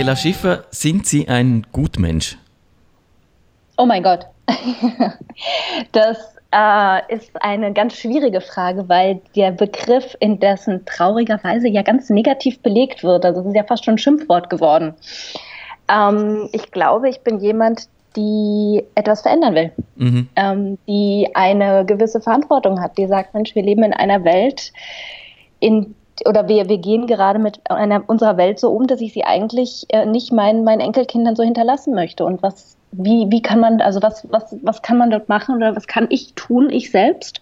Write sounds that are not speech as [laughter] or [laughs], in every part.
Daniela Schiffer, sind Sie ein Gutmensch? Oh mein Gott. [laughs] Das äh, ist eine ganz schwierige Frage, weil der Begriff indessen traurigerweise ja ganz negativ belegt wird. Also es ist ja fast schon ein Schimpfwort geworden. Ähm, ich glaube, ich bin jemand, die etwas verändern will, mhm. ähm, die eine gewisse Verantwortung hat, die sagt, Mensch, wir leben in einer Welt, in oder wir, wir gehen gerade mit einer, unserer Welt so um, dass ich sie eigentlich äh, nicht meinen, meinen Enkelkindern so hinterlassen möchte. Und was, wie, wie kann man, also was, was, was kann man dort machen oder was kann ich tun, ich selbst,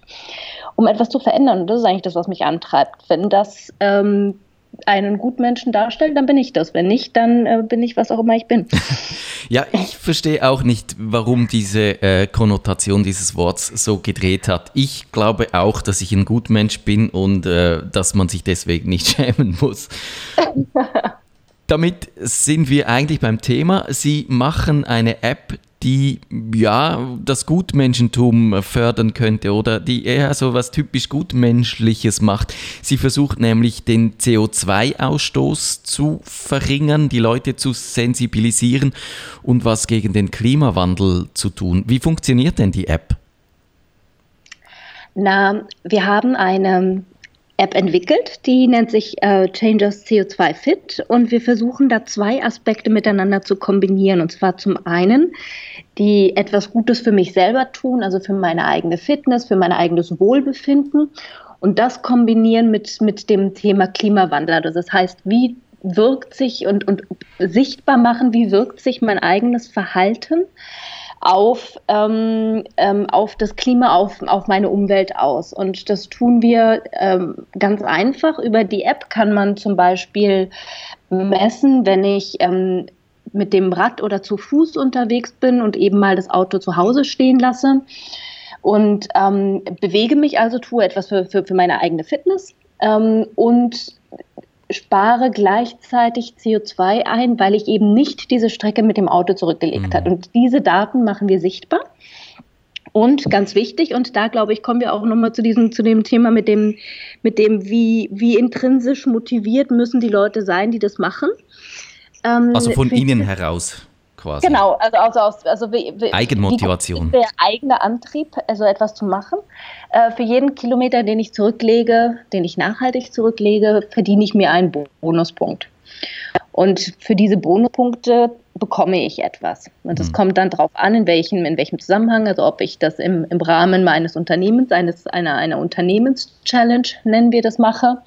um etwas zu verändern? Und das ist eigentlich das, was mich antreibt. Wenn das ähm, einen Gutmenschen darstellt, dann bin ich das. Wenn nicht, dann äh, bin ich was auch immer ich bin. [laughs] ja, ich verstehe auch nicht, warum diese äh, Konnotation dieses Worts so gedreht hat. Ich glaube auch, dass ich ein Gutmensch bin und äh, dass man sich deswegen nicht [laughs] schämen muss. [laughs] Damit sind wir eigentlich beim Thema. Sie machen eine App, die ja das Gutmenschentum fördern könnte oder die eher so was typisch Gutmenschliches macht. Sie versucht nämlich den CO2-Ausstoß zu verringern, die Leute zu sensibilisieren und was gegen den Klimawandel zu tun. Wie funktioniert denn die App? Na, wir haben eine App entwickelt, die nennt sich äh, Changers CO2 Fit und wir versuchen da zwei Aspekte miteinander zu kombinieren. Und zwar zum einen die etwas Gutes für mich selber tun, also für meine eigene Fitness, für mein eigenes Wohlbefinden und das kombinieren mit, mit dem Thema Klimawandel. Also das heißt, wie wirkt sich und, und sichtbar machen, wie wirkt sich mein eigenes Verhalten auf, ähm, ähm, auf das Klima, auf, auf meine Umwelt aus. Und das tun wir ähm, ganz einfach. Über die App kann man zum Beispiel messen, wenn ich ähm, mit dem Rad oder zu Fuß unterwegs bin und eben mal das Auto zu Hause stehen lasse und ähm, bewege mich also, tue etwas für, für, für meine eigene Fitness ähm, und spare gleichzeitig CO2 ein, weil ich eben nicht diese Strecke mit dem Auto zurückgelegt mhm. habe. Und diese Daten machen wir sichtbar. Und ganz wichtig, und da glaube ich, kommen wir auch nochmal zu diesem, zu dem Thema mit dem, mit dem, wie, wie intrinsisch motiviert müssen die Leute sein, die das machen. Ähm, also von Ihnen heraus quasi. Genau, also, also, aus, also wie, wie, Eigenmotivation. Der eigene Antrieb, also etwas zu machen. Äh, für jeden Kilometer, den ich zurücklege, den ich nachhaltig zurücklege, verdiene ich mir einen Bonuspunkt. Und für diese Bonuspunkte bekomme ich etwas. Und das mhm. kommt dann darauf an, in welchem, in welchem Zusammenhang, also ob ich das im, im Rahmen meines Unternehmens, eines, einer, einer Unternehmenschallenge, nennen wir das, mache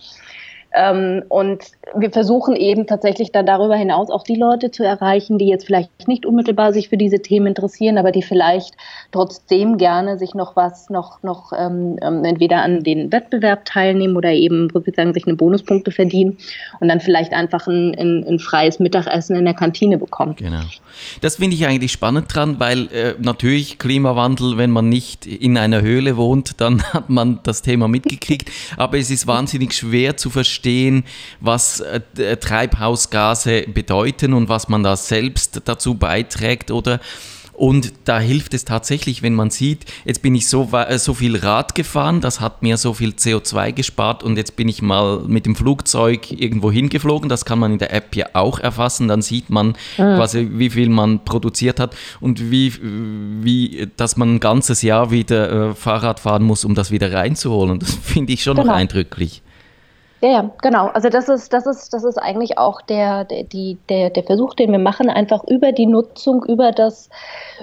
ähm, und wir versuchen eben tatsächlich dann darüber hinaus auch die Leute zu erreichen, die jetzt vielleicht nicht unmittelbar sich für diese Themen interessieren, aber die vielleicht trotzdem gerne sich noch was, noch, noch ähm, ähm entweder an den Wettbewerb teilnehmen oder eben sozusagen sich eine Bonuspunkte verdienen und dann vielleicht einfach ein, ein, ein freies Mittagessen in der Kantine bekommen. Genau. Das finde ich eigentlich spannend dran, weil äh, natürlich Klimawandel, wenn man nicht in einer Höhle wohnt, dann [laughs] hat man das Thema mitgekriegt, aber es ist wahnsinnig schwer zu verstehen, verstehen, was äh, Treibhausgase bedeuten und was man da selbst dazu beiträgt oder und da hilft es tatsächlich, wenn man sieht, jetzt bin ich so, äh, so viel Rad gefahren, das hat mir so viel CO2 gespart und jetzt bin ich mal mit dem Flugzeug irgendwo hingeflogen. Das kann man in der App ja auch erfassen. Dann sieht man mhm. quasi, wie viel man produziert hat und wie, wie dass man ein ganzes Jahr wieder äh, Fahrrad fahren muss, um das wieder reinzuholen. Das [laughs] finde ich schon genau. noch eindrücklich. Ja, ja, genau. Also das ist, das ist, das ist eigentlich auch der, der, der, der Versuch, den wir machen, einfach über die Nutzung, über das,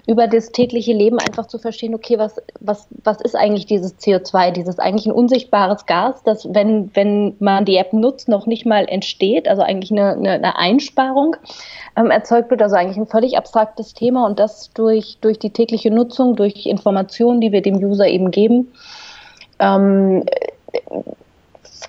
über das tägliche Leben einfach zu verstehen, okay, was, was, was ist eigentlich dieses CO2, dieses eigentlich ein unsichtbares Gas, das, wenn, wenn man die App nutzt, noch nicht mal entsteht, also eigentlich eine, eine, eine Einsparung ähm, erzeugt wird, also eigentlich ein völlig abstraktes Thema und das durch, durch die tägliche Nutzung, durch Informationen, die wir dem User eben geben, ähm,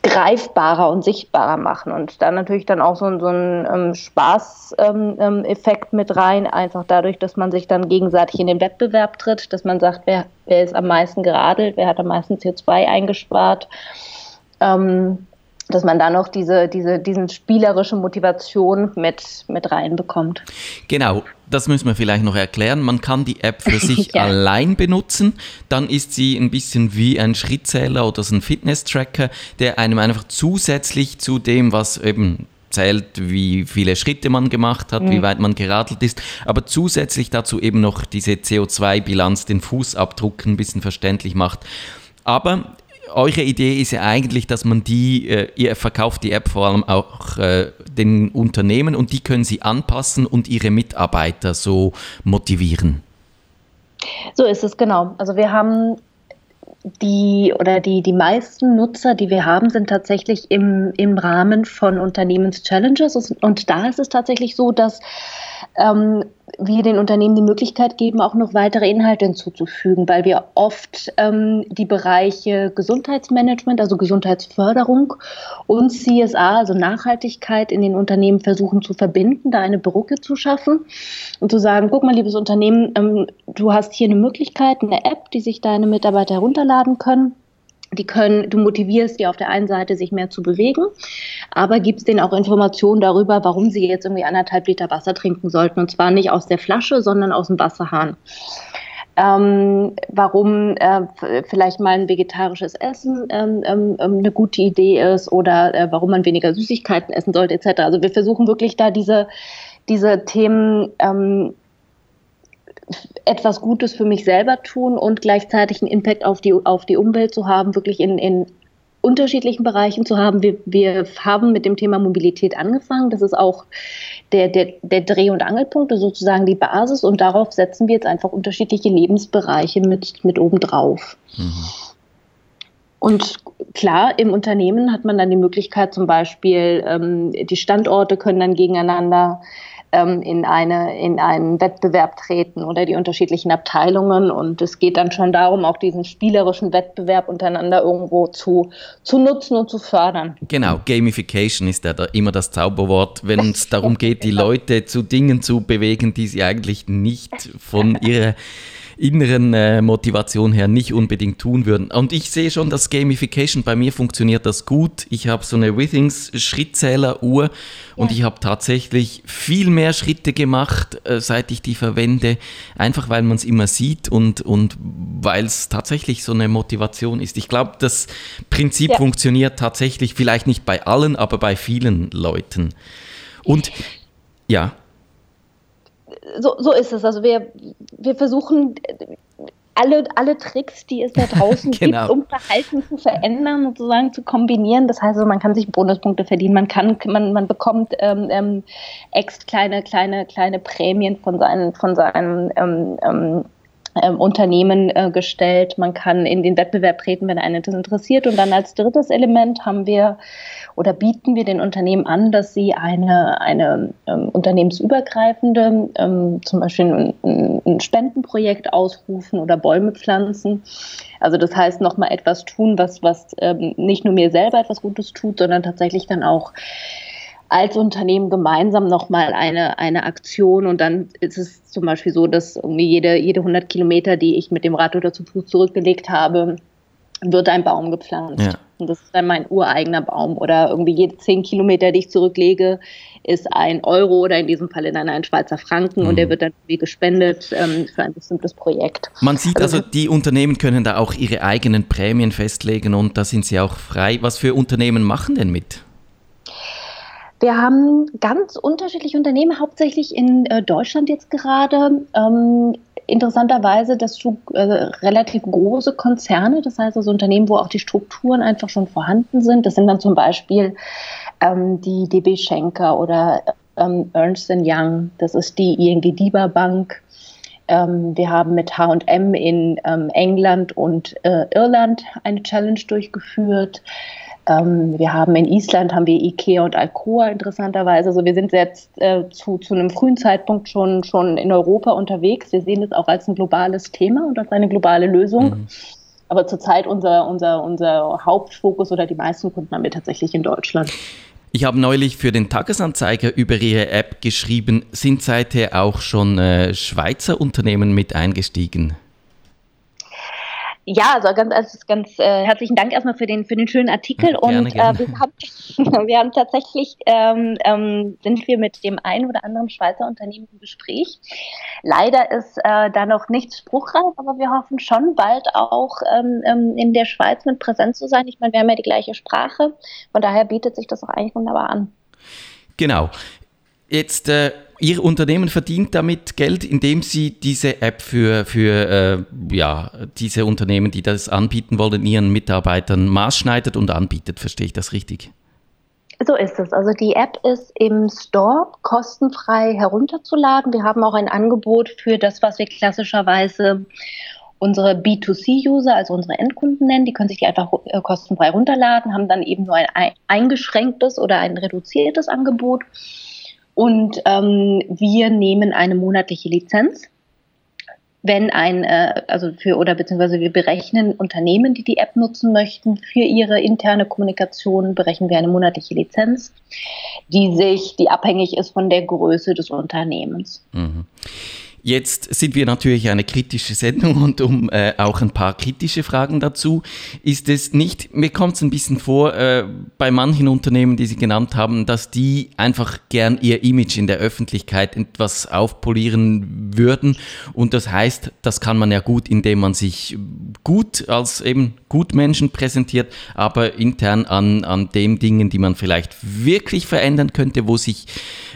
greifbarer und sichtbarer machen und dann natürlich dann auch so, so ein ähm, Spaßeffekt ähm, mit rein, einfach dadurch, dass man sich dann gegenseitig in den Wettbewerb tritt, dass man sagt, wer, wer ist am meisten geradelt, wer hat am meisten CO2 eingespart. Ähm, dass man da noch diese, diese diesen spielerische Motivation mit, mit reinbekommt. Genau, das müssen wir vielleicht noch erklären. Man kann die App für [laughs] sich ja. allein benutzen. Dann ist sie ein bisschen wie ein Schrittzähler oder so ein Fitness-Tracker, der einem einfach zusätzlich zu dem, was eben zählt, wie viele Schritte man gemacht hat, mhm. wie weit man geradelt ist, aber zusätzlich dazu eben noch diese CO2-Bilanz, den Fußabdruck ein bisschen verständlich macht. Aber eure Idee ist ja eigentlich, dass man die, äh, ihr verkauft die App vor allem auch äh, den Unternehmen und die können sie anpassen und ihre Mitarbeiter so motivieren. So ist es genau. Also wir haben die oder die, die meisten Nutzer, die wir haben, sind tatsächlich im, im Rahmen von Unternehmenschallenges. Und da ist es tatsächlich so, dass ähm, wir den Unternehmen die Möglichkeit geben, auch noch weitere Inhalte hinzuzufügen, weil wir oft ähm, die Bereiche Gesundheitsmanagement, also Gesundheitsförderung und CSA, also Nachhaltigkeit in den Unternehmen versuchen zu verbinden, da eine Brücke zu schaffen und zu sagen, guck mal, liebes Unternehmen, ähm, du hast hier eine Möglichkeit, eine App, die sich deine Mitarbeiter herunterladen können die können, du motivierst die auf der einen Seite, sich mehr zu bewegen, aber gibst denen auch Informationen darüber, warum sie jetzt irgendwie anderthalb Liter Wasser trinken sollten. Und zwar nicht aus der Flasche, sondern aus dem Wasserhahn. Ähm, warum äh, vielleicht mal ein vegetarisches Essen ähm, ähm, ähm, eine gute Idee ist oder äh, warum man weniger Süßigkeiten essen sollte, etc. Also wir versuchen wirklich da diese, diese Themen ähm, etwas Gutes für mich selber tun und gleichzeitig einen Impact auf die, auf die Umwelt zu haben, wirklich in, in unterschiedlichen Bereichen zu haben. Wir, wir haben mit dem Thema Mobilität angefangen. Das ist auch der, der, der Dreh- und Angelpunkt, sozusagen die Basis. Und darauf setzen wir jetzt einfach unterschiedliche Lebensbereiche mit, mit obendrauf. Mhm. Und klar, im Unternehmen hat man dann die Möglichkeit, zum Beispiel, ähm, die Standorte können dann gegeneinander ähm, in, eine, in einen Wettbewerb treten oder die unterschiedlichen Abteilungen. Und es geht dann schon darum, auch diesen spielerischen Wettbewerb untereinander irgendwo zu, zu nutzen und zu fördern. Genau, Gamification ist ja da immer das Zauberwort, wenn es [laughs] darum geht, die Leute zu Dingen zu bewegen, die sie eigentlich nicht von ihrer inneren äh, Motivation her nicht unbedingt tun würden. Und ich sehe schon, dass Gamification bei mir funktioniert das gut. Ich habe so eine Withings Schrittzähleruhr und ich habe tatsächlich viel mehr Schritte gemacht, äh, seit ich die verwende, einfach weil man es immer sieht und, und weil es tatsächlich so eine Motivation ist. Ich glaube, das Prinzip ja. funktioniert tatsächlich, vielleicht nicht bei allen, aber bei vielen Leuten. Und ja so, so ist es. Also wir, wir versuchen alle, alle Tricks, die es da [laughs] draußen genau. gibt, um Verhalten zu verändern, sozusagen zu kombinieren. Das heißt, also, man kann sich Bonuspunkte verdienen, man kann, man, man bekommt ähm, ähm, ex kleine, kleine, kleine Prämien von seinen, von seinen ähm, ähm, ähm, Unternehmen äh, gestellt. Man kann in den Wettbewerb treten, wenn einen das interessiert. Und dann als drittes Element haben wir oder bieten wir den Unternehmen an, dass sie eine, eine ähm, unternehmensübergreifende, ähm, zum Beispiel ein, ein, Spendenprojekt ausrufen oder Bäume pflanzen. Also das heißt, nochmal etwas tun, was, was ähm, nicht nur mir selber etwas Gutes tut, sondern tatsächlich dann auch als Unternehmen gemeinsam nochmal eine, eine Aktion und dann ist es zum Beispiel so, dass irgendwie jede, jede 100 Kilometer, die ich mit dem Rad oder zu Fuß zurückgelegt habe, wird ein Baum gepflanzt. Ja. Und das ist dann mein ureigener Baum. Oder irgendwie jede 10 Kilometer, die ich zurücklege, ist ein Euro oder in diesem Fall dann ein Schweizer Franken mhm. und der mhm. wird dann wie gespendet ähm, für ein bestimmtes Projekt. Man sieht also, also, die Unternehmen können da auch ihre eigenen Prämien festlegen und da sind sie auch frei. Was für Unternehmen machen denn mit? Wir haben ganz unterschiedliche Unternehmen, hauptsächlich in äh, Deutschland jetzt gerade. Ähm, interessanterweise, dass du äh, relativ große Konzerne, das heißt also Unternehmen, wo auch die Strukturen einfach schon vorhanden sind. Das sind dann zum Beispiel ähm, die DB Schenker oder ähm, Ernst Young, das ist die ING DIBA Bank. Ähm, wir haben mit H&M in ähm, England und äh, Irland eine Challenge durchgeführt. Ähm, wir haben in Island haben wir Ikea und Alcoa interessanterweise. Also wir sind jetzt äh, zu, zu einem frühen Zeitpunkt schon, schon in Europa unterwegs. Wir sehen es auch als ein globales Thema und als eine globale Lösung. Mhm. Aber zurzeit unser, unser, unser Hauptfokus oder die meisten Kunden haben wir tatsächlich in Deutschland. Ich habe neulich für den Tagesanzeiger über Ihre App geschrieben. Sind seither auch schon äh, Schweizer Unternehmen mit eingestiegen? Ja, also ganz, also ganz äh, herzlichen Dank erstmal für den, für den schönen Artikel. Gerne, und gerne. Äh, wir, haben, [laughs] wir haben tatsächlich, ähm, ähm, sind wir mit dem einen oder anderen Schweizer Unternehmen im Gespräch. Leider ist äh, da noch nichts spruchreif, aber wir hoffen schon bald auch ähm, ähm, in der Schweiz mit präsent zu sein. Ich meine, wir haben ja die gleiche Sprache, von daher bietet sich das auch eigentlich wunderbar an. Genau. Jetzt, äh, Ihr Unternehmen verdient damit Geld, indem Sie diese App für, für äh, ja, diese Unternehmen, die das anbieten wollen, ihren Mitarbeitern maßschneidet und anbietet. Verstehe ich das richtig? So ist es. Also die App ist im Store kostenfrei herunterzuladen. Wir haben auch ein Angebot für das, was wir klassischerweise unsere B2C-User, also unsere Endkunden nennen, die können sich die einfach äh, kostenfrei runterladen, haben dann eben nur ein eingeschränktes oder ein reduziertes Angebot. Und ähm, wir nehmen eine monatliche Lizenz. Wenn ein, äh, also für, oder beziehungsweise wir berechnen Unternehmen, die die App nutzen möchten, für ihre interne Kommunikation berechnen wir eine monatliche Lizenz, die sich, die abhängig ist von der Größe des Unternehmens. Mhm. Jetzt sind wir natürlich eine kritische Sendung und um äh, auch ein paar kritische Fragen dazu. Ist es nicht, mir kommt es ein bisschen vor, äh, bei manchen Unternehmen, die Sie genannt haben, dass die einfach gern ihr Image in der Öffentlichkeit etwas aufpolieren würden. Und das heißt, das kann man ja gut, indem man sich gut als eben Gutmenschen präsentiert, aber intern an, an den Dingen, die man vielleicht wirklich verändern könnte, wo sich,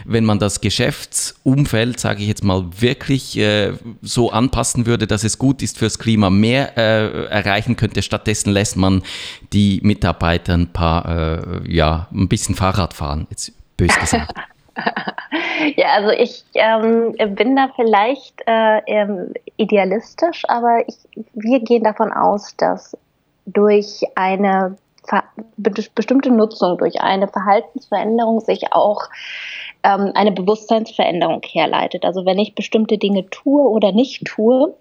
wenn man das Geschäftsumfeld, sage ich jetzt mal, wirklich äh, so anpassen würde, dass es gut ist fürs Klima, mehr äh, erreichen könnte. Stattdessen lässt man die Mitarbeiter ein paar, äh, ja, ein bisschen Fahrrad fahren, jetzt bös gesagt. [laughs] [laughs] Ja, also ich ähm, bin da vielleicht äh, ähm, idealistisch, aber ich, wir gehen davon aus, dass durch eine bestimmte Nutzung, durch eine Verhaltensveränderung sich auch ähm, eine Bewusstseinsveränderung herleitet. Also wenn ich bestimmte Dinge tue oder nicht tue,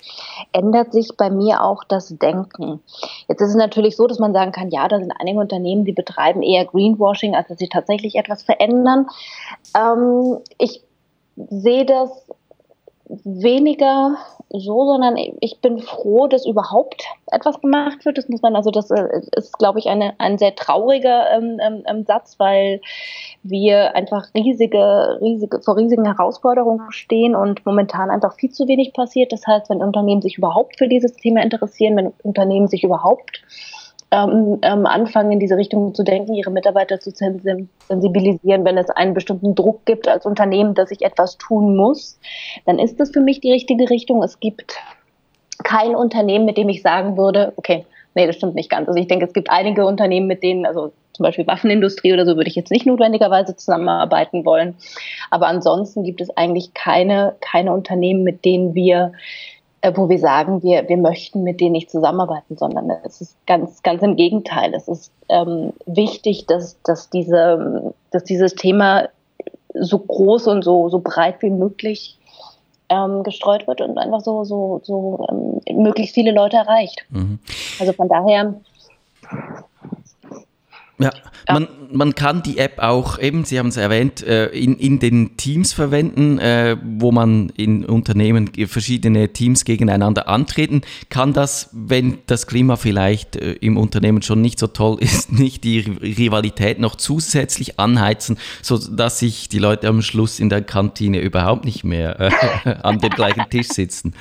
ändert sich bei mir auch das Denken. Jetzt ist es natürlich so, dass man sagen kann, ja, da sind einige Unternehmen, die betreiben eher Greenwashing, als dass sie tatsächlich etwas verändern. Ähm, ich sehe das weniger so, sondern ich bin froh, dass überhaupt etwas gemacht wird. Das muss man, also das äh, ist, glaube ich, eine, ein sehr trauriger ähm, ähm, ähm, Satz, weil wir einfach riesige, riesige, vor riesigen Herausforderungen stehen und momentan einfach viel zu wenig passiert. Das heißt, wenn Unternehmen sich überhaupt für dieses Thema interessieren, wenn Unternehmen sich überhaupt ähm, ähm, anfangen, in diese Richtung zu denken, ihre Mitarbeiter zu sensibilisieren, wenn es einen bestimmten Druck gibt als Unternehmen, dass ich etwas tun muss, dann ist das für mich die richtige Richtung. Es gibt kein Unternehmen, mit dem ich sagen würde, okay, nee, das stimmt nicht ganz. Also ich denke, es gibt einige Unternehmen, mit denen, also zum Beispiel Waffenindustrie oder so, würde ich jetzt nicht notwendigerweise zusammenarbeiten wollen. Aber ansonsten gibt es eigentlich keine, keine Unternehmen, mit denen wir wo wir sagen, wir, wir möchten mit denen nicht zusammenarbeiten, sondern es ist ganz, ganz im Gegenteil. Es ist ähm, wichtig, dass, dass, diese, dass dieses Thema so groß und so, so breit wie möglich ähm, gestreut wird und einfach so, so, so ähm, möglichst viele Leute erreicht. Mhm. Also von daher ja, man, man kann die App auch eben, Sie haben es erwähnt, äh, in, in den Teams verwenden, äh, wo man in Unternehmen verschiedene Teams gegeneinander antreten. Kann das, wenn das Klima vielleicht äh, im Unternehmen schon nicht so toll ist, [laughs] nicht die Rivalität noch zusätzlich anheizen, sodass sich die Leute am Schluss in der Kantine überhaupt nicht mehr [laughs] an dem gleichen Tisch sitzen?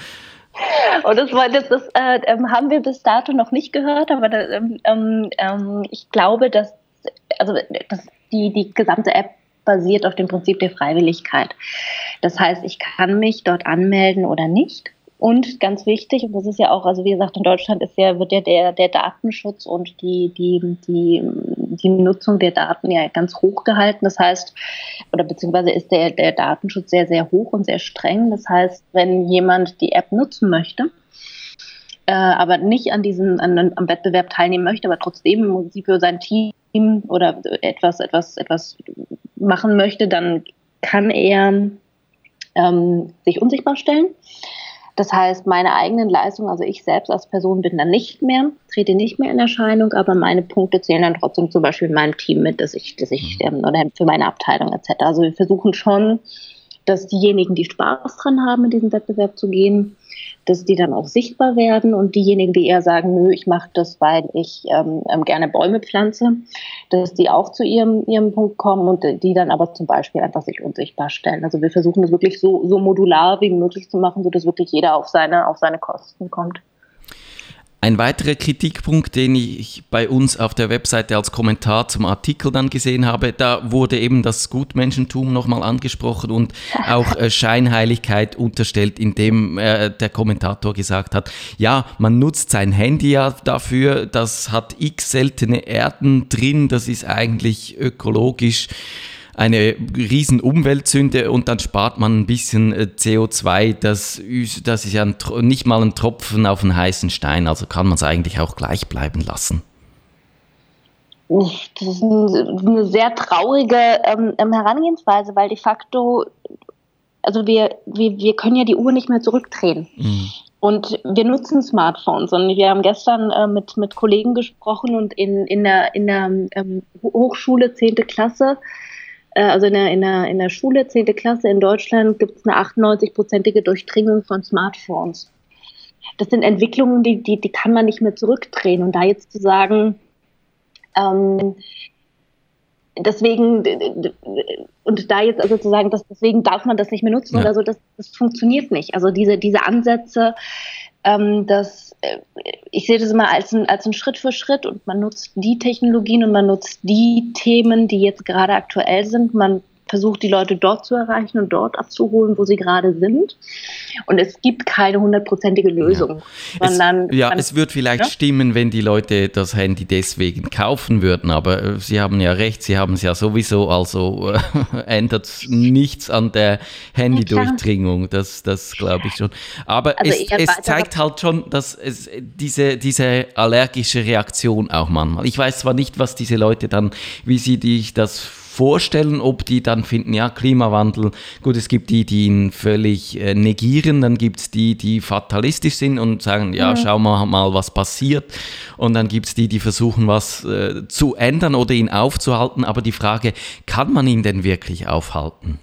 Und das, das, das äh, ähm, haben wir bis dato noch nicht gehört, aber das, ähm, ähm, ähm, ich glaube, dass, also, dass die, die gesamte App basiert auf dem Prinzip der Freiwilligkeit. Das heißt, ich kann mich dort anmelden oder nicht. Und ganz wichtig, und das ist ja auch, also wie gesagt, in Deutschland ist ja, wird ja der, der Datenschutz und die, die, die, die Nutzung der Daten ja ganz hoch gehalten. Das heißt, oder beziehungsweise ist der, der Datenschutz sehr, sehr hoch und sehr streng. Das heißt, wenn jemand die App nutzen möchte, äh, aber nicht an diesem, an, am Wettbewerb teilnehmen möchte, aber trotzdem sie für sein Team oder etwas, etwas, etwas machen möchte, dann kann er ähm, sich unsichtbar stellen. Das heißt, meine eigenen Leistungen, also ich selbst als Person bin dann nicht mehr, trete nicht mehr in Erscheinung, aber meine Punkte zählen dann trotzdem zum Beispiel in meinem Team mit, dass ich, dass ich mhm. ähm, oder für meine Abteilung etc. Also wir versuchen schon, dass diejenigen, die Spaß dran haben, in diesen Wettbewerb zu gehen, dass die dann auch sichtbar werden und diejenigen, die eher sagen, nö, ich mache das, weil ich ähm, ähm, gerne Bäume pflanze, dass die auch zu ihrem, ihrem Punkt kommen und die dann aber zum Beispiel einfach sich unsichtbar stellen. Also wir versuchen das wirklich so, so modular wie möglich zu machen, sodass wirklich jeder auf seine, auf seine Kosten kommt. Ein weiterer Kritikpunkt, den ich bei uns auf der Webseite als Kommentar zum Artikel dann gesehen habe, da wurde eben das Gutmenschentum nochmal angesprochen und [laughs] auch äh, Scheinheiligkeit unterstellt, indem äh, der Kommentator gesagt hat, ja, man nutzt sein Handy ja dafür, das hat x seltene Erden drin, das ist eigentlich ökologisch eine riesen Umweltsünde und dann spart man ein bisschen äh, CO2. Das, das ist ja ein, nicht mal ein Tropfen auf einen heißen Stein, also kann man es eigentlich auch gleich bleiben lassen. Das ist eine sehr traurige ähm, ähm, Herangehensweise, weil de facto, also wir, wir, wir können ja die Uhr nicht mehr zurückdrehen. Mhm. Und wir nutzen Smartphones. Und wir haben gestern äh, mit, mit Kollegen gesprochen und in, in der, in der ähm, Hochschule 10. Klasse also in der, in, der, in der Schule, 10. Klasse in Deutschland, gibt es eine 98-prozentige Durchdringung von Smartphones. Das sind Entwicklungen, die, die, die kann man nicht mehr zurückdrehen. Und da jetzt zu sagen, ähm, deswegen, und da jetzt also zu sagen, dass deswegen darf man das nicht mehr nutzen ja. oder so, das, das funktioniert nicht. Also diese, diese Ansätze, ähm, dass äh, ich sehe das immer als ein, als ein Schritt für Schritt und man nutzt die Technologien und man nutzt die Themen, die jetzt gerade aktuell sind. Man versucht, die Leute dort zu erreichen und dort abzuholen, wo sie gerade sind. Und es gibt keine hundertprozentige Lösung. Ja, sondern es, ja, es wird vielleicht ja? stimmen, wenn die Leute das Handy deswegen kaufen würden, aber äh, Sie haben ja recht, Sie haben es ja sowieso, also äh, [laughs] ändert nichts an der Handydurchdringung, das, das glaube ich schon. Aber also es, es zeigt halt schon, dass es diese, diese allergische Reaktion auch manchmal. Ich weiß zwar nicht, was diese Leute dann, wie sie dich das vorstellen, ob die dann finden, ja, Klimawandel, gut, es gibt die, die ihn völlig äh, negieren, dann gibt es die, die fatalistisch sind und sagen, ja, mhm. schauen wir mal, was passiert. Und dann gibt es die, die versuchen, was äh, zu ändern oder ihn aufzuhalten. Aber die Frage, kann man ihn denn wirklich aufhalten?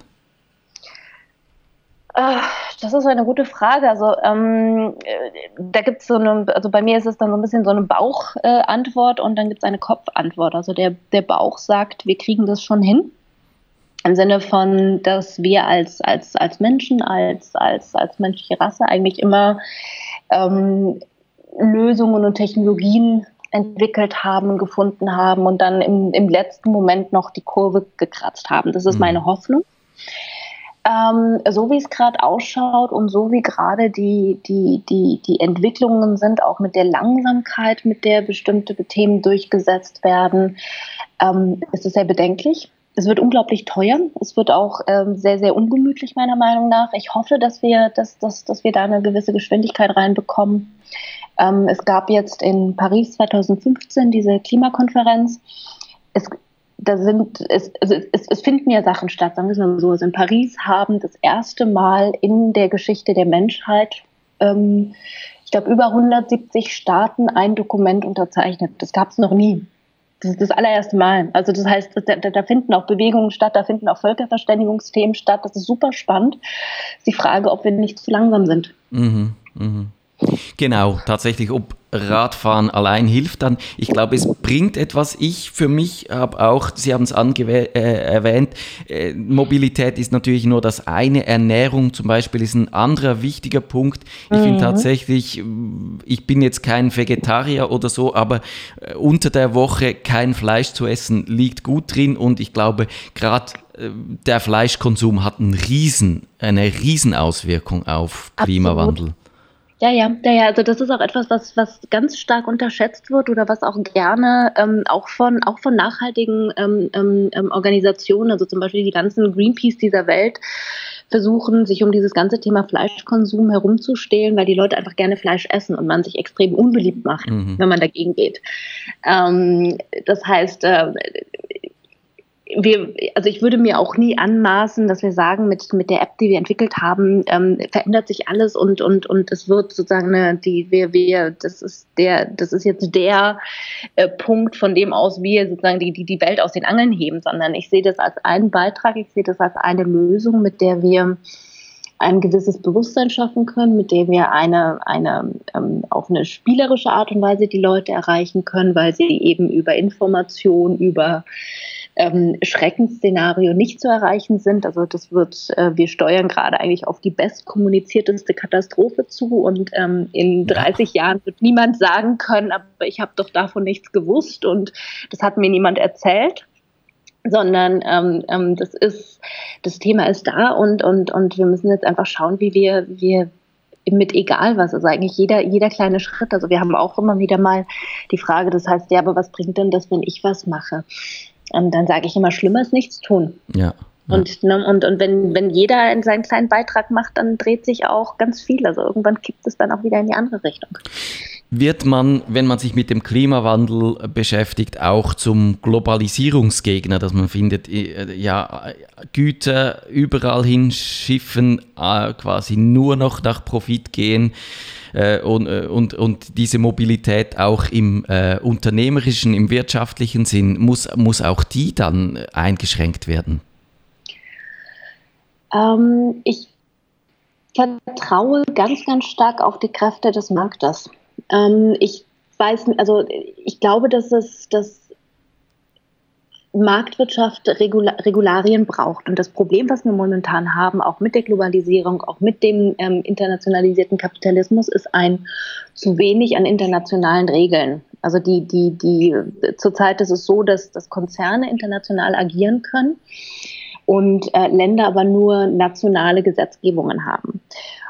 Ah, das ist eine gute Frage. Also ähm, da gibt es so eine, also bei mir ist es dann so ein bisschen so eine Bauchantwort äh, und dann gibt es eine Kopfantwort. Also der, der Bauch sagt, wir kriegen das schon hin. Im Sinne von, dass wir als, als, als Menschen, als, als, als menschliche Rasse eigentlich immer ähm, Lösungen und Technologien entwickelt haben, gefunden haben und dann im, im letzten Moment noch die Kurve gekratzt haben. Das ist mhm. meine Hoffnung. Ähm, so wie es gerade ausschaut und so wie gerade die, die, die, die Entwicklungen sind, auch mit der Langsamkeit, mit der bestimmte Themen durchgesetzt werden, ähm, ist es sehr bedenklich. Es wird unglaublich teuer. Es wird auch ähm, sehr, sehr ungemütlich, meiner Meinung nach. Ich hoffe, dass wir, dass, dass, dass wir da eine gewisse Geschwindigkeit reinbekommen. Ähm, es gab jetzt in Paris 2015 diese Klimakonferenz. Es da sind, es, also es, es, finden ja Sachen statt, sagen wir es mal so. Also in Paris haben das erste Mal in der Geschichte der Menschheit, ähm, ich glaube, über 170 Staaten ein Dokument unterzeichnet. Das gab es noch nie. Das ist das allererste Mal. Also das heißt, da, da, finden auch Bewegungen statt, da finden auch Völkerverständigungsthemen statt. Das ist super spannend. Die Frage, ob wir nicht zu langsam sind. Mhm, mh. Genau, tatsächlich, ob Radfahren allein hilft dann. Ich glaube, es bringt etwas. Ich für mich habe auch, Sie haben es äh, erwähnt, äh, Mobilität ist natürlich nur das eine. Ernährung zum Beispiel ist ein anderer wichtiger Punkt. Ich mhm. finde tatsächlich, ich bin jetzt kein Vegetarier oder so, aber äh, unter der Woche kein Fleisch zu essen liegt gut drin und ich glaube, gerade äh, der Fleischkonsum hat einen riesen, eine Riesenauswirkung auf Klimawandel. Absolut. Ja, ja, ja, ja, also das ist auch etwas, was, was ganz stark unterschätzt wird oder was auch gerne ähm, auch von auch von nachhaltigen ähm, ähm, ähm, Organisationen, also zum Beispiel die ganzen Greenpeace dieser Welt, versuchen, sich um dieses ganze Thema Fleischkonsum herumzustehlen, weil die Leute einfach gerne Fleisch essen und man sich extrem unbeliebt macht, mhm. wenn man dagegen geht. Ähm, das heißt, äh, wir, also ich würde mir auch nie anmaßen, dass wir sagen, mit, mit der App, die wir entwickelt haben, ähm, verändert sich alles und, und, und es wird sozusagen eine, die, wir, wir, das ist der, das ist jetzt der äh, Punkt, von dem aus wir sozusagen die, die, die Welt aus den Angeln heben, sondern ich sehe das als einen Beitrag, ich sehe das als eine Lösung, mit der wir ein gewisses Bewusstsein schaffen können, mit dem wir eine, eine ähm, auf eine spielerische Art und Weise die Leute erreichen können, weil sie eben über Information, über ähm, Schreckensszenario nicht zu erreichen sind. Also das wird, äh, wir steuern gerade eigentlich auf die bestkommunizierteste Katastrophe zu und ähm, in 30 Jahren wird niemand sagen können, aber ich habe doch davon nichts gewusst und das hat mir niemand erzählt sondern ähm, ähm, das ist das Thema ist da und und und wir müssen jetzt einfach schauen, wie wir wir mit egal was, also eigentlich jeder, jeder kleine Schritt. Also wir haben auch immer wieder mal die Frage, das heißt, ja, aber was bringt denn das, wenn ich was mache? Und dann sage ich immer, schlimmer ist nichts tun. Ja. Und, ne, und, und wenn, wenn jeder seinen kleinen Beitrag macht, dann dreht sich auch ganz viel. Also irgendwann kippt es dann auch wieder in die andere Richtung wird man, wenn man sich mit dem Klimawandel beschäftigt, auch zum Globalisierungsgegner, dass man findet, äh, ja, Güter überall hinschiffen, äh, quasi nur noch nach Profit gehen äh, und, und, und diese Mobilität auch im äh, unternehmerischen, im wirtschaftlichen Sinn, muss, muss auch die dann eingeschränkt werden? Ähm, ich vertraue ganz, ganz stark auf die Kräfte des Marktes. Ähm, ich weiß, also ich glaube, dass es, dass Marktwirtschaft Regula Regularien braucht. Und das Problem, was wir momentan haben, auch mit der Globalisierung, auch mit dem ähm, internationalisierten Kapitalismus, ist ein zu wenig an internationalen Regeln. Also die, die, die, zurzeit ist es so, dass, dass Konzerne international agieren können und äh, Länder aber nur nationale Gesetzgebungen haben.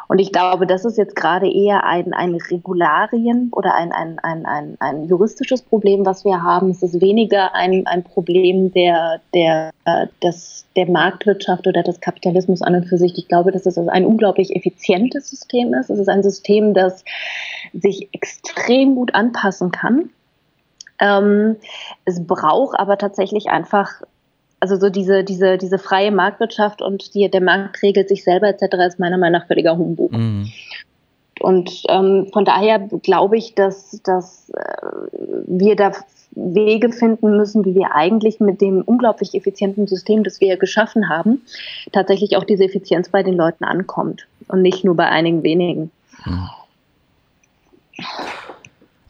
Und ich glaube, das ist jetzt gerade eher ein, ein Regularien oder ein, ein, ein, ein, ein juristisches Problem, was wir haben. Es ist weniger ein, ein Problem der, der, äh, des, der Marktwirtschaft oder des Kapitalismus an und für sich. Ich glaube, dass es ein unglaublich effizientes System ist. Es ist ein System, das sich extrem gut anpassen kann. Ähm, es braucht aber tatsächlich einfach also so diese, diese, diese freie Marktwirtschaft und die, der Markt regelt sich selber etc. ist meiner Meinung nach völliger Humbug. Mhm. Und ähm, von daher glaube ich, dass, dass äh, wir da Wege finden müssen, wie wir eigentlich mit dem unglaublich effizienten System, das wir geschaffen haben, tatsächlich auch diese Effizienz bei den Leuten ankommt und nicht nur bei einigen wenigen. Mhm.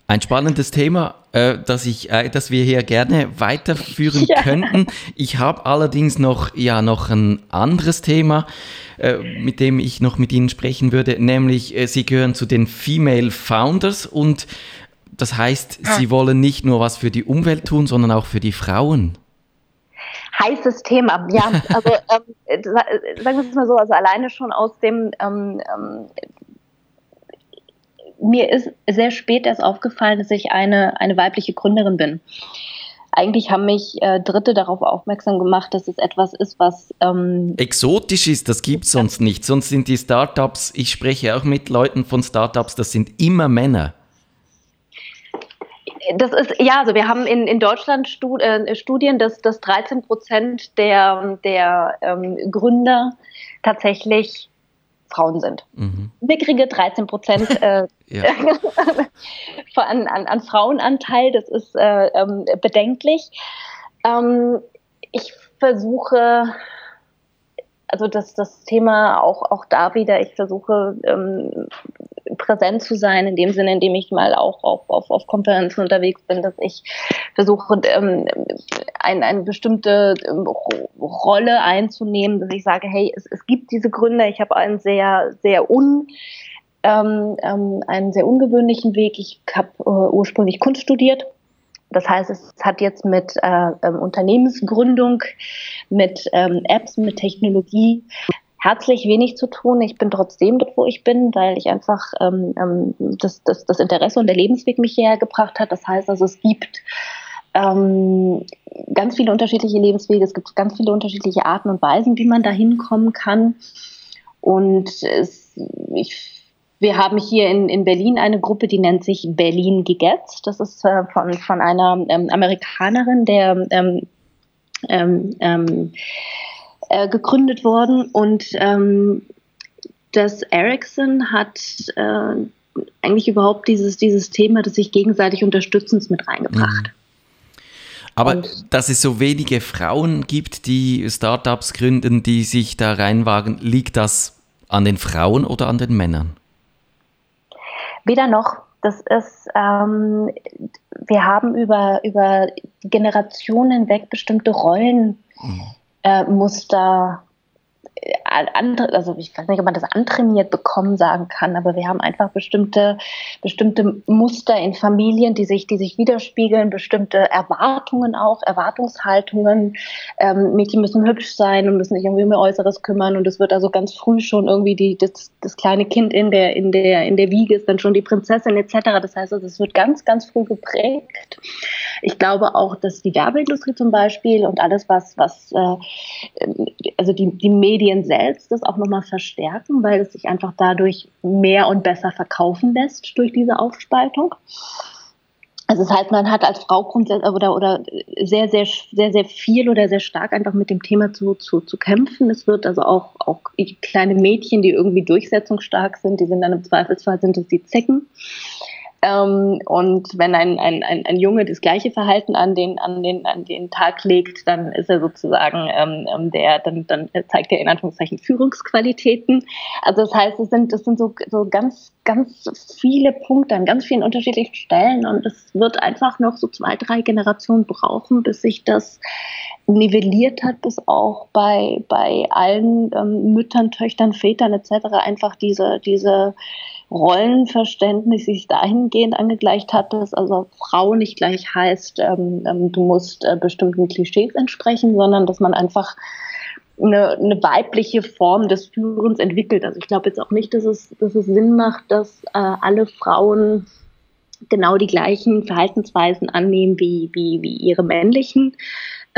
Ein spannendes Thema, äh, das, ich, äh, das wir hier gerne weiterführen ja. könnten. Ich habe allerdings noch, ja, noch ein anderes Thema, äh, mit dem ich noch mit Ihnen sprechen würde, nämlich äh, Sie gehören zu den Female Founders und das heißt, ah. Sie wollen nicht nur was für die Umwelt tun, sondern auch für die Frauen heißes Thema. Ja, [laughs] also ähm, äh, sagen wir es mal so, also alleine schon aus dem ähm, ähm, mir ist sehr spät erst aufgefallen, dass ich eine, eine weibliche Gründerin bin. Eigentlich haben mich äh, Dritte darauf aufmerksam gemacht, dass es etwas ist, was ähm exotisch ist. Das gibt es sonst nicht. Sonst sind die Startups, ich spreche auch mit Leuten von Startups, das sind immer Männer. Das ist, ja, also wir haben in, in Deutschland Stud äh, Studien, dass, dass 13 Prozent der, der ähm, Gründer tatsächlich Frauen sind. Mhm. Mickrige 13 Prozent [laughs] äh, an, [laughs] an, an, Frauenanteil, das ist äh, ähm, bedenklich. Ähm, ich versuche also das, das Thema auch, auch da wieder, ich versuche ähm, präsent zu sein, in dem Sinne, in dem ich mal auch auf, auf, auf Konferenzen unterwegs bin, dass ich versuche, ähm, ein, eine bestimmte ähm, Rolle einzunehmen, dass ich sage, hey, es, es gibt diese Gründe, ich habe einen sehr, sehr un ähm, ähm, einen sehr ungewöhnlichen Weg. Ich habe äh, ursprünglich Kunst studiert das heißt, es hat jetzt mit äh, Unternehmensgründung, mit ähm, Apps, mit Technologie herzlich wenig zu tun. Ich bin trotzdem dort, wo ich bin, weil ich einfach ähm, ähm, das, das, das Interesse und der Lebensweg mich hierher gebracht hat. Das heißt also, es gibt ähm, ganz viele unterschiedliche Lebenswege, es gibt ganz viele unterschiedliche Arten und Weisen, wie man da hinkommen kann. Und es, ich wir haben hier in, in Berlin eine Gruppe, die nennt sich Berlin Gegetzt. Das ist äh, von, von einer ähm, Amerikanerin, der ähm, ähm, ähm, äh, gegründet worden. Und ähm, das Ericsson hat äh, eigentlich überhaupt dieses, dieses Thema des sich gegenseitig Unterstützens mit reingebracht. Mhm. Aber und dass es so wenige Frauen gibt, die Startups gründen, die sich da reinwagen, liegt das an den Frauen oder an den Männern? Weder noch. das ist, ähm, wir haben über, über Generationen hinweg bestimmte Rollenmuster mhm. Äh, also ich weiß nicht, ob man das antrainiert bekommen sagen kann, aber wir haben einfach bestimmte, bestimmte Muster in Familien, die sich, die sich widerspiegeln, bestimmte Erwartungen auch, Erwartungshaltungen. Ähm, Mädchen müssen hübsch sein und müssen sich irgendwie um ihr Äußeres kümmern und es wird also ganz früh schon irgendwie die, das, das kleine Kind in der, in der, in der Wiege ist dann schon die Prinzessin etc. Das heißt, also, es wird ganz, ganz früh geprägt. Ich glaube auch, dass die Werbeindustrie zum Beispiel und alles, was, was äh, also die, die Medien Medien selbst das auch nochmal verstärken, weil es sich einfach dadurch mehr und besser verkaufen lässt durch diese Aufspaltung. Also das heißt, man hat als Frau grundsätzlich oder, oder sehr, sehr, sehr, sehr viel oder sehr stark einfach mit dem Thema zu, zu, zu kämpfen. Es wird also auch, auch kleine Mädchen, die irgendwie durchsetzungsstark sind, die sind dann im Zweifelsfall sind es die Zecken. Ähm, und wenn ein, ein, ein, ein Junge das gleiche Verhalten an den, an, den, an den Tag legt, dann ist er sozusagen ähm, ähm der, dann, dann zeigt er in Anführungszeichen Führungsqualitäten. Also das heißt, es sind, das sind so, so ganz, ganz viele Punkte an ganz vielen unterschiedlichen Stellen und es wird einfach noch so zwei, drei Generationen brauchen, bis sich das nivelliert hat, bis auch bei, bei allen ähm, Müttern, Töchtern, Vätern etc. einfach diese, diese Rollenverständnis sich dahingehend angegleicht hat, dass also Frau nicht gleich heißt, ähm, ähm, du musst äh, bestimmten Klischees entsprechen, sondern dass man einfach eine, eine weibliche Form des Führens entwickelt. Also ich glaube jetzt auch nicht, dass es, dass es Sinn macht, dass äh, alle Frauen genau die gleichen Verhaltensweisen annehmen wie, wie, wie ihre männlichen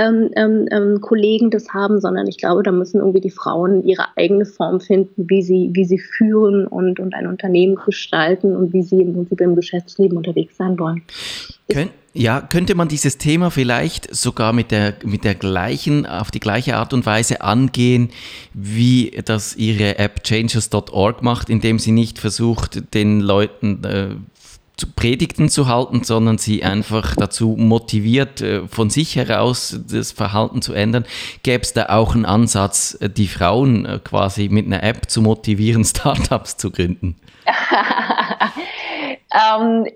ähm, ähm, ähm, Kollegen das haben, sondern ich glaube, da müssen irgendwie die Frauen ihre eigene Form finden, wie sie, wie sie führen und, und ein Unternehmen gestalten und wie sie im Prinzip im Geschäftsleben unterwegs sein wollen. Kön ja, könnte man dieses Thema vielleicht sogar mit der, mit der gleichen, auf die gleiche Art und Weise angehen, wie das ihre App changes.org macht, indem sie nicht versucht, den Leuten äh, Predigten zu halten, sondern sie einfach dazu motiviert, äh, von sich heraus das Verhalten zu ändern. Gäbe es da auch einen Ansatz, äh, die Frauen äh, quasi mit einer App zu motivieren, [laughs] Startups zu gründen? [laughs] ähm,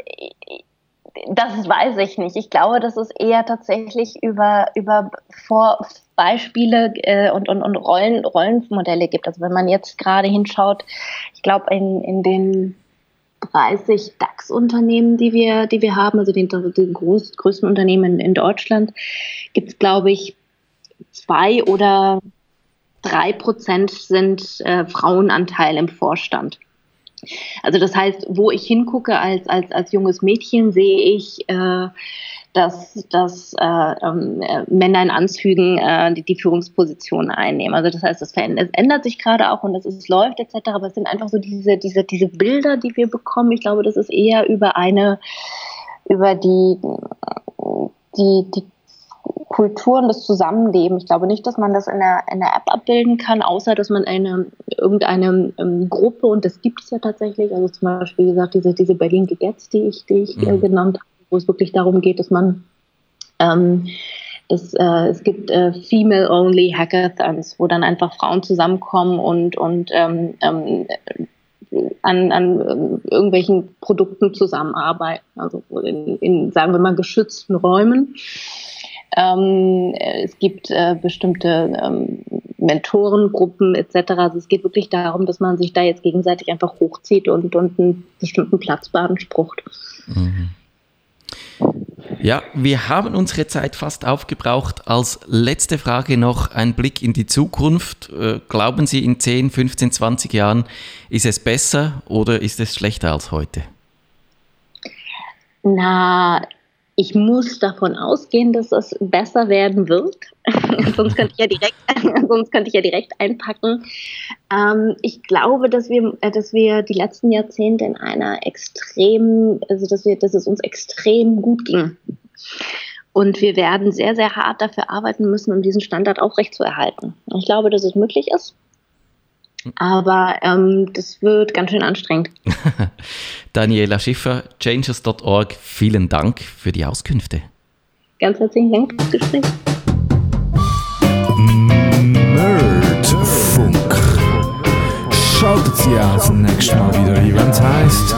das weiß ich nicht. Ich glaube, dass es eher tatsächlich über, über Vor Beispiele äh, und, und, und Rollen, Rollenmodelle gibt. Also wenn man jetzt gerade hinschaut, ich glaube, in, in den 30 DAX-Unternehmen, die wir, die wir haben, also den, den groß, größten Unternehmen in Deutschland, gibt es, glaube ich, zwei oder drei Prozent sind äh, Frauenanteil im Vorstand. Also das heißt, wo ich hingucke als, als, als junges Mädchen, sehe ich äh, dass, dass äh, ähm, äh, Männer in Anzügen äh, die, die Führungsposition einnehmen. Also das heißt, es, es ändert sich gerade auch und es, es läuft etc. Aber es sind einfach so diese, diese, diese Bilder, die wir bekommen. Ich glaube, das ist eher über eine, über die, die, die Kulturen des Zusammenlebens. Ich glaube nicht, dass man das in der, in der App abbilden kann, außer dass man eine irgendeine ähm, Gruppe, und das gibt es ja tatsächlich, also zum Beispiel, wie gesagt, diese, diese Berlin Gegetz, die ich, die ich äh, mhm. genannt habe, wo es wirklich darum geht, dass man ähm, es, äh, es gibt äh, Female-Only Hackathons, wo dann einfach Frauen zusammenkommen und, und ähm, ähm, an, an irgendwelchen Produkten zusammenarbeiten, also in, in, sagen wir mal, geschützten Räumen. Ähm, es gibt äh, bestimmte ähm, Mentorengruppen etc. Also es geht wirklich darum, dass man sich da jetzt gegenseitig einfach hochzieht und, und einen bestimmten Platz beansprucht. Mhm. Ja, wir haben unsere Zeit fast aufgebraucht. Als letzte Frage noch ein Blick in die Zukunft. Äh, glauben Sie, in 10, 15, 20 Jahren ist es besser oder ist es schlechter als heute? Na, ich muss davon ausgehen, dass es besser werden wird. [laughs] sonst, könnte ich ja direkt, [laughs] sonst könnte ich ja direkt einpacken. Ähm, ich glaube, dass wir, äh, dass wir die letzten Jahrzehnte in einer extrem, also dass wir, dass es uns extrem gut ging. Und wir werden sehr, sehr hart dafür arbeiten müssen, um diesen Standard aufrechtzuerhalten. Ich glaube, dass es möglich ist. Aber ähm, das wird ganz schön anstrengend. [laughs] Daniela Schiffer, changes.org, vielen Dank für die Auskünfte. Ganz herzlichen Dank fürs Gespräch. Nerdfunk. Schaltet Sie auch das nächste Mal wieder ein, wenn es heisst